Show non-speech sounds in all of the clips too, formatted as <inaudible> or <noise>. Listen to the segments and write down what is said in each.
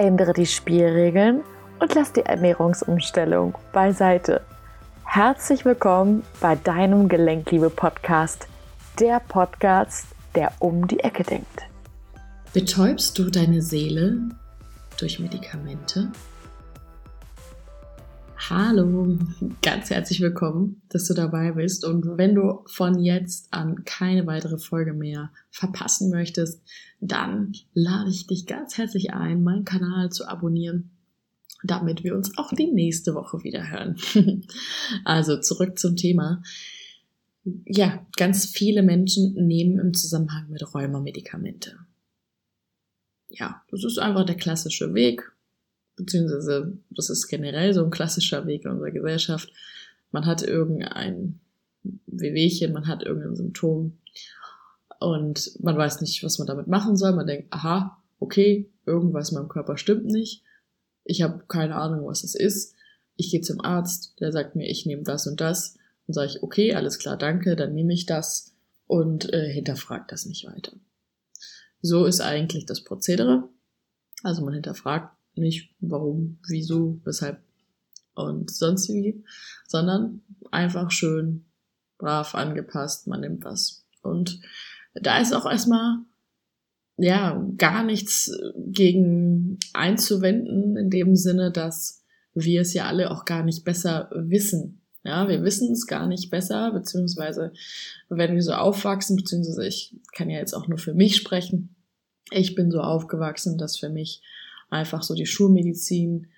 ändere die Spielregeln und lass die Ernährungsumstellung beiseite. Herzlich willkommen bei deinem Gelenkliebe-Podcast, der Podcast, der um die Ecke denkt. Betäubst du deine Seele durch Medikamente? Hallo, ganz herzlich willkommen, dass du dabei bist. Und wenn du von jetzt an keine weitere Folge mehr verpassen möchtest, dann lade ich dich ganz herzlich ein, meinen Kanal zu abonnieren, damit wir uns auch die nächste Woche wieder hören. <laughs> also zurück zum Thema. Ja, ganz viele Menschen nehmen im Zusammenhang mit Rheuma Medikamente. Ja, das ist einfach der klassische Weg beziehungsweise das ist generell so ein klassischer Weg in unserer Gesellschaft. Man hat irgendein Wehwehchen, man hat irgendein Symptom und man weiß nicht, was man damit machen soll. Man denkt, aha, okay, irgendwas in meinem Körper stimmt nicht. Ich habe keine Ahnung, was es ist. Ich gehe zum Arzt, der sagt mir, ich nehme das und das. Dann sage ich, okay, alles klar, danke, dann nehme ich das und äh, hinterfragt das nicht weiter. So ist eigentlich das Prozedere. Also man hinterfragt nicht warum, wieso, weshalb und sonst wie, sondern einfach schön brav angepasst, man nimmt was. Und da ist auch erstmal ja gar nichts gegen einzuwenden, in dem Sinne, dass wir es ja alle auch gar nicht besser wissen. Ja, wir wissen es gar nicht besser, beziehungsweise wenn wir so aufwachsen, beziehungsweise ich kann ja jetzt auch nur für mich sprechen. Ich bin so aufgewachsen, dass für mich einfach so die Schulmedizin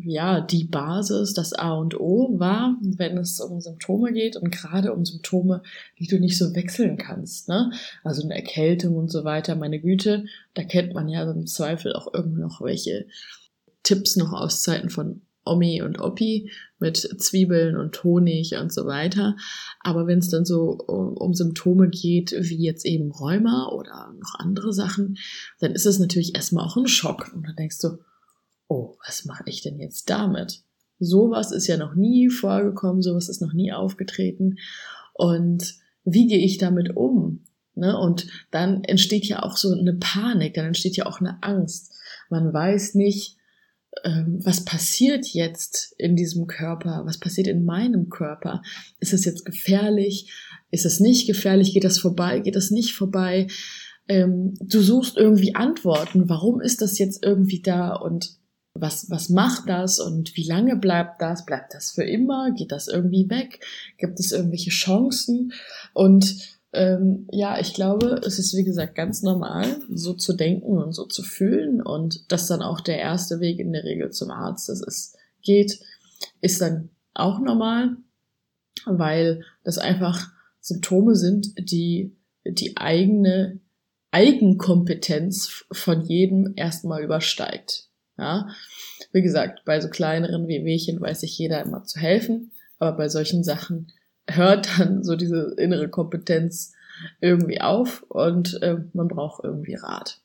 ja die Basis, das A und O war, wenn es um Symptome geht und gerade um Symptome, die du nicht so wechseln kannst. Ne? Also eine Erkältung und so weiter, meine Güte, da kennt man ja im Zweifel auch irgendwie noch welche Tipps noch aus Zeiten von Omi und Oppi mit Zwiebeln und Honig und so weiter. Aber wenn es dann so um, um, Symptome geht, wie jetzt eben Rheuma oder noch andere Sachen, dann ist es natürlich erstmal auch ein Schock. Und dann denkst du, oh, was mache ich denn jetzt damit? Sowas ist ja noch nie vorgekommen, sowas ist noch nie aufgetreten. Und wie gehe ich damit um? Ne? Und dann entsteht ja auch so eine Panik, dann entsteht ja auch eine Angst. Man weiß nicht, was passiert jetzt in diesem Körper? Was passiert in meinem Körper? Ist es jetzt gefährlich? Ist es nicht gefährlich? Geht das vorbei? Geht das nicht vorbei? Ähm, du suchst irgendwie Antworten. Warum ist das jetzt irgendwie da? Und was, was macht das? Und wie lange bleibt das? Bleibt das für immer? Geht das irgendwie weg? Gibt es irgendwelche Chancen? Und ähm, ja, ich glaube, es ist wie gesagt ganz normal, so zu denken und so zu fühlen und dass dann auch der erste Weg in der Regel zum Arzt das ist, geht, ist dann auch normal, weil das einfach Symptome sind, die die eigene Eigenkompetenz von jedem erstmal übersteigt. Ja, wie gesagt, bei so kleineren Wehwehchen weiß sich jeder immer zu helfen, aber bei solchen Sachen hört dann so diese innere Kompetenz irgendwie auf und äh, man braucht irgendwie Rat.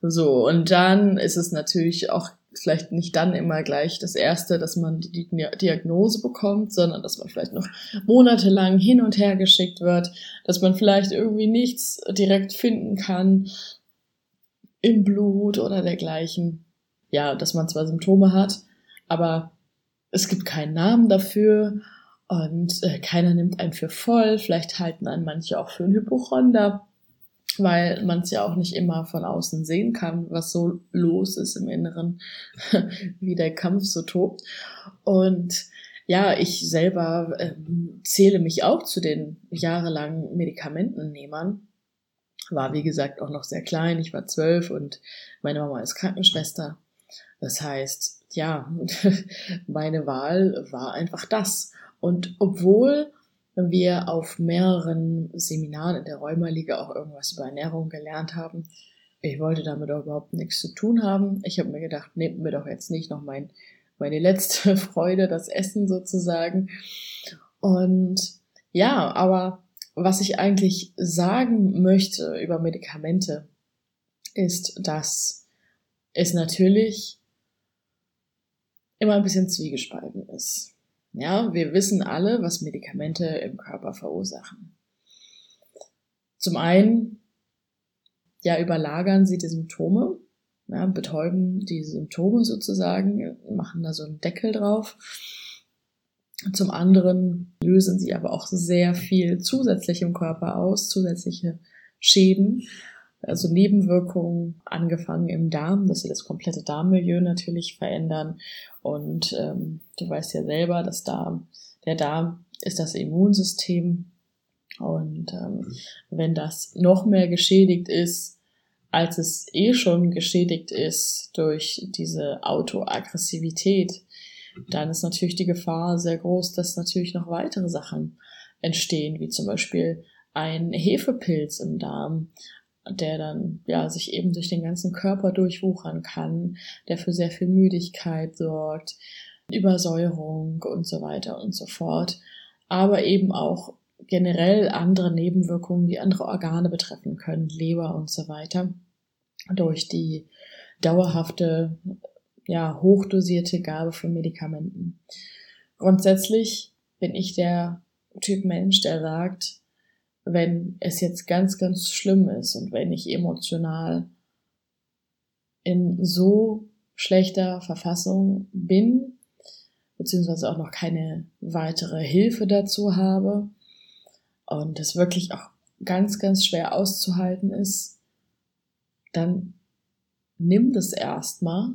So, und dann ist es natürlich auch vielleicht nicht dann immer gleich das Erste, dass man die Diagnose bekommt, sondern dass man vielleicht noch monatelang hin und her geschickt wird, dass man vielleicht irgendwie nichts direkt finden kann im Blut oder dergleichen. Ja, dass man zwar Symptome hat, aber es gibt keinen Namen dafür und äh, keiner nimmt einen für voll. Vielleicht halten einen manche auch für einen Hypochonder, weil man es ja auch nicht immer von außen sehen kann, was so los ist im Inneren, <laughs> wie der Kampf so tobt. Und ja, ich selber ähm, zähle mich auch zu den jahrelangen Medikamentennehmern. War, wie gesagt, auch noch sehr klein. Ich war zwölf und meine Mama ist Krankenschwester. Das heißt, ja, <laughs> meine Wahl war einfach das. Und obwohl wir auf mehreren Seminaren in der Rheumaliga auch irgendwas über Ernährung gelernt haben, ich wollte damit auch überhaupt nichts zu tun haben. Ich habe mir gedacht, nehmt mir doch jetzt nicht noch mein, meine letzte <laughs> Freude, das Essen sozusagen. Und ja, aber was ich eigentlich sagen möchte über Medikamente, ist, dass es natürlich immer ein bisschen zwiegespalten ist. Ja, wir wissen alle, was Medikamente im Körper verursachen. Zum einen, ja, überlagern sie die Symptome. ja, betäuben die Symptome sozusagen, machen da so einen Deckel drauf. Zum anderen lösen sie aber auch sehr viel zusätzlich im Körper aus, zusätzliche Schäden, also Nebenwirkungen angefangen im Darm, dass sie das komplette Darmmilieu natürlich verändern. Und ähm, du weißt ja selber, dass Darm, der Darm ist das Immunsystem. Und ähm, wenn das noch mehr geschädigt ist, als es eh schon geschädigt ist durch diese Autoaggressivität, dann ist natürlich die Gefahr sehr groß, dass natürlich noch weitere Sachen entstehen, wie zum Beispiel ein Hefepilz im Darm, der dann ja sich eben durch den ganzen Körper durchwuchern kann, der für sehr viel Müdigkeit sorgt, Übersäuerung und so weiter und so fort, aber eben auch generell andere Nebenwirkungen, die andere Organe betreffen können, Leber und so weiter, durch die dauerhafte, ja, hochdosierte Gabe von Medikamenten. Grundsätzlich bin ich der Typ Mensch, der sagt, wenn es jetzt ganz, ganz schlimm ist und wenn ich emotional in so schlechter Verfassung bin, beziehungsweise auch noch keine weitere Hilfe dazu habe und es wirklich auch ganz, ganz schwer auszuhalten ist, dann nimm das erstmal.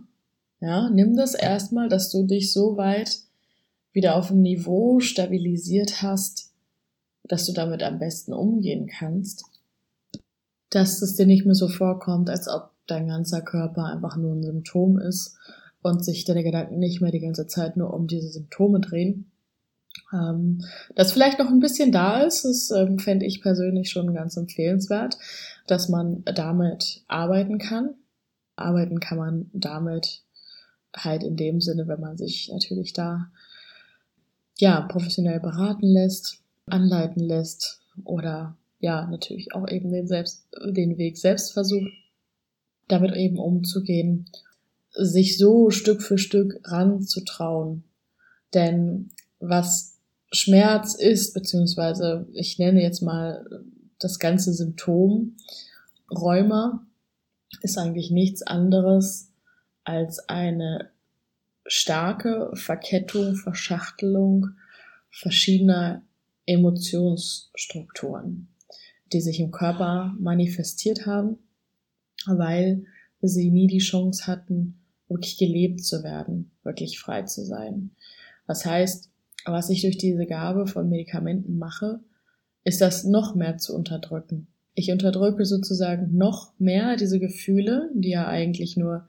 Ja, nimm das erstmal, dass du dich so weit wieder auf ein Niveau stabilisiert hast, dass du damit am besten umgehen kannst, dass es dir nicht mehr so vorkommt, als ob dein ganzer Körper einfach nur ein Symptom ist und sich deine Gedanken nicht mehr die ganze Zeit nur um diese Symptome drehen. Ähm, das vielleicht noch ein bisschen da ist, das ähm, fände ich persönlich schon ganz empfehlenswert, dass man damit arbeiten kann. Arbeiten kann man damit halt in dem Sinne, wenn man sich natürlich da ja professionell beraten lässt, anleiten lässt oder ja, natürlich auch eben den, selbst, den Weg selbst versucht, damit eben umzugehen, sich so Stück für Stück ranzutrauen. Denn was Schmerz ist, beziehungsweise ich nenne jetzt mal das ganze Symptom, Rheuma, ist eigentlich nichts anderes als eine starke Verkettung, Verschachtelung verschiedener Emotionsstrukturen, die sich im Körper manifestiert haben, weil sie nie die Chance hatten, wirklich gelebt zu werden, wirklich frei zu sein. Das heißt, was ich durch diese Gabe von Medikamenten mache, ist das noch mehr zu unterdrücken. Ich unterdrücke sozusagen noch mehr diese Gefühle, die ja eigentlich nur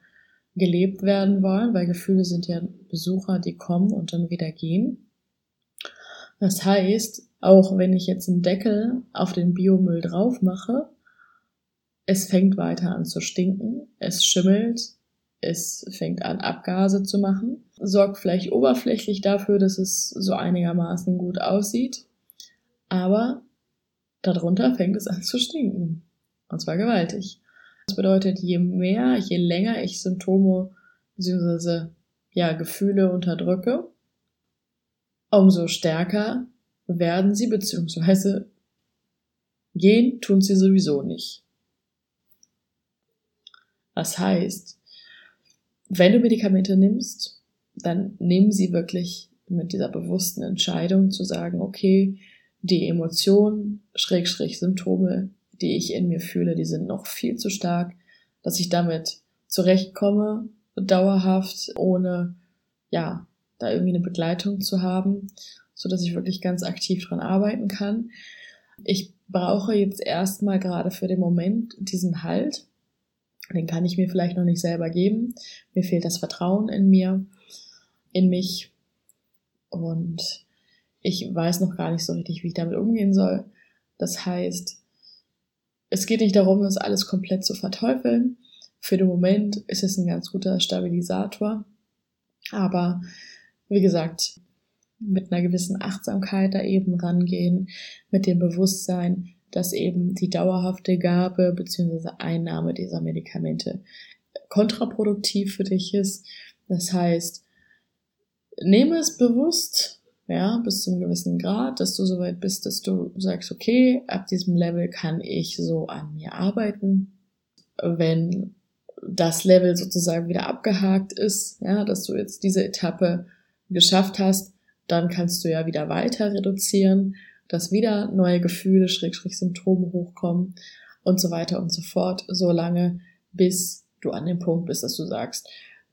gelebt werden wollen, weil Gefühle sind ja Besucher, die kommen und dann wieder gehen. Das heißt, auch wenn ich jetzt einen Deckel auf den Biomüll drauf mache, es fängt weiter an zu stinken, es schimmelt, es fängt an Abgase zu machen, sorgt vielleicht oberflächlich dafür, dass es so einigermaßen gut aussieht, aber darunter fängt es an zu stinken. Und zwar gewaltig. Das bedeutet, je mehr, je länger ich Symptome bzw. ja, Gefühle unterdrücke, umso stärker werden sie, beziehungsweise gehen tun sie sowieso nicht. Das heißt, wenn du Medikamente nimmst, dann nimm sie wirklich mit dieser bewussten Entscheidung zu sagen, okay, die Emotionen, Schrägstrich Symptome, die ich in mir fühle, die sind noch viel zu stark, dass ich damit zurechtkomme, dauerhaft, ohne, ja, da irgendwie eine Begleitung zu haben so dass ich wirklich ganz aktiv dran arbeiten kann. Ich brauche jetzt erstmal gerade für den Moment diesen Halt. Den kann ich mir vielleicht noch nicht selber geben. Mir fehlt das Vertrauen in mir, in mich. Und ich weiß noch gar nicht so richtig, wie ich damit umgehen soll. Das heißt, es geht nicht darum, das alles komplett zu verteufeln. Für den Moment ist es ein ganz guter Stabilisator. Aber wie gesagt, mit einer gewissen Achtsamkeit da eben rangehen, mit dem Bewusstsein, dass eben die dauerhafte Gabe bzw. Einnahme dieser Medikamente kontraproduktiv für dich ist. Das heißt, nehme es bewusst, ja, bis zum gewissen Grad, dass du soweit bist, dass du sagst, okay, ab diesem Level kann ich so an mir arbeiten. Wenn das Level sozusagen wieder abgehakt ist, ja, dass du jetzt diese Etappe geschafft hast, dann kannst du ja wieder weiter reduzieren, dass wieder neue Gefühle, Schrägstrich Symptome hochkommen und so weiter und so fort, so lange, bis du an dem Punkt bist, dass du sagst,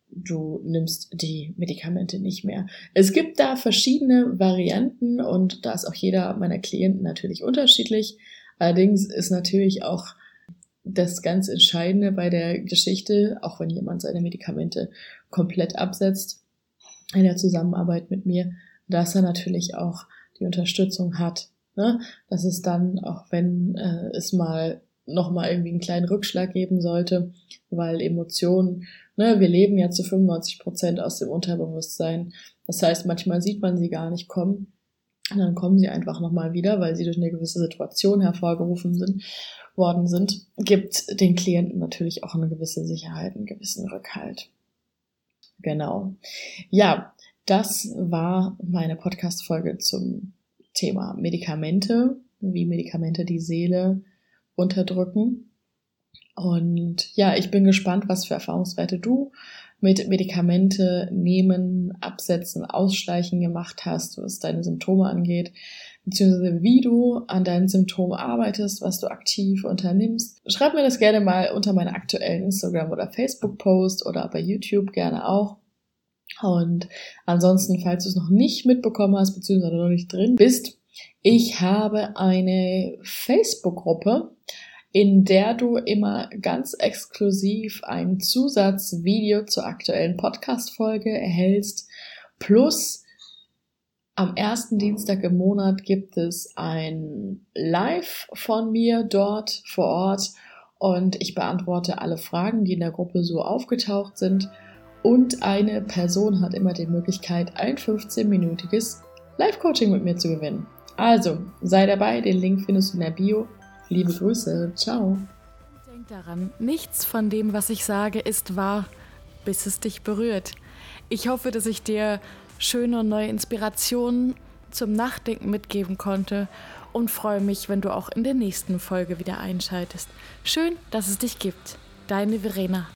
du nimmst die Medikamente nicht mehr. Es gibt da verschiedene Varianten und da ist auch jeder meiner Klienten natürlich unterschiedlich. Allerdings ist natürlich auch das ganz Entscheidende bei der Geschichte, auch wenn jemand seine Medikamente komplett absetzt in der Zusammenarbeit mit mir, dass er natürlich auch die Unterstützung hat. Ne? Dass es dann, auch wenn äh, es mal nochmal irgendwie einen kleinen Rückschlag geben sollte, weil Emotionen, ne, wir leben ja zu 95 Prozent aus dem Unterbewusstsein. Das heißt, manchmal sieht man sie gar nicht kommen. Und dann kommen sie einfach nochmal wieder, weil sie durch eine gewisse Situation hervorgerufen sind, worden sind, gibt den Klienten natürlich auch eine gewisse Sicherheit, einen gewissen Rückhalt. Genau. Ja, das war meine Podcast-Folge zum Thema Medikamente, wie Medikamente die Seele unterdrücken. Und ja, ich bin gespannt, was für Erfahrungswerte du mit Medikamente nehmen, absetzen, ausschleichen gemacht hast, was deine Symptome angeht, beziehungsweise wie du an deinen Symptomen arbeitest, was du aktiv unternimmst. Schreib mir das gerne mal unter meinen aktuellen Instagram- oder Facebook-Post oder bei YouTube gerne auch. Und ansonsten, falls du es noch nicht mitbekommen hast, beziehungsweise noch nicht drin bist, ich habe eine Facebook-Gruppe, in der du immer ganz exklusiv ein Zusatzvideo zur aktuellen Podcast-Folge erhältst. Plus am ersten Dienstag im Monat gibt es ein Live von mir dort vor Ort und ich beantworte alle Fragen, die in der Gruppe so aufgetaucht sind. Und eine Person hat immer die Möglichkeit, ein 15-minütiges Live-Coaching mit mir zu gewinnen. Also, sei dabei, den Link findest du in der Bio. Liebe Grüße, ciao. Denk daran, nichts von dem, was ich sage, ist wahr, bis es dich berührt. Ich hoffe, dass ich dir schöne und neue Inspirationen zum Nachdenken mitgeben konnte und freue mich, wenn du auch in der nächsten Folge wieder einschaltest. Schön, dass es dich gibt. Deine Verena.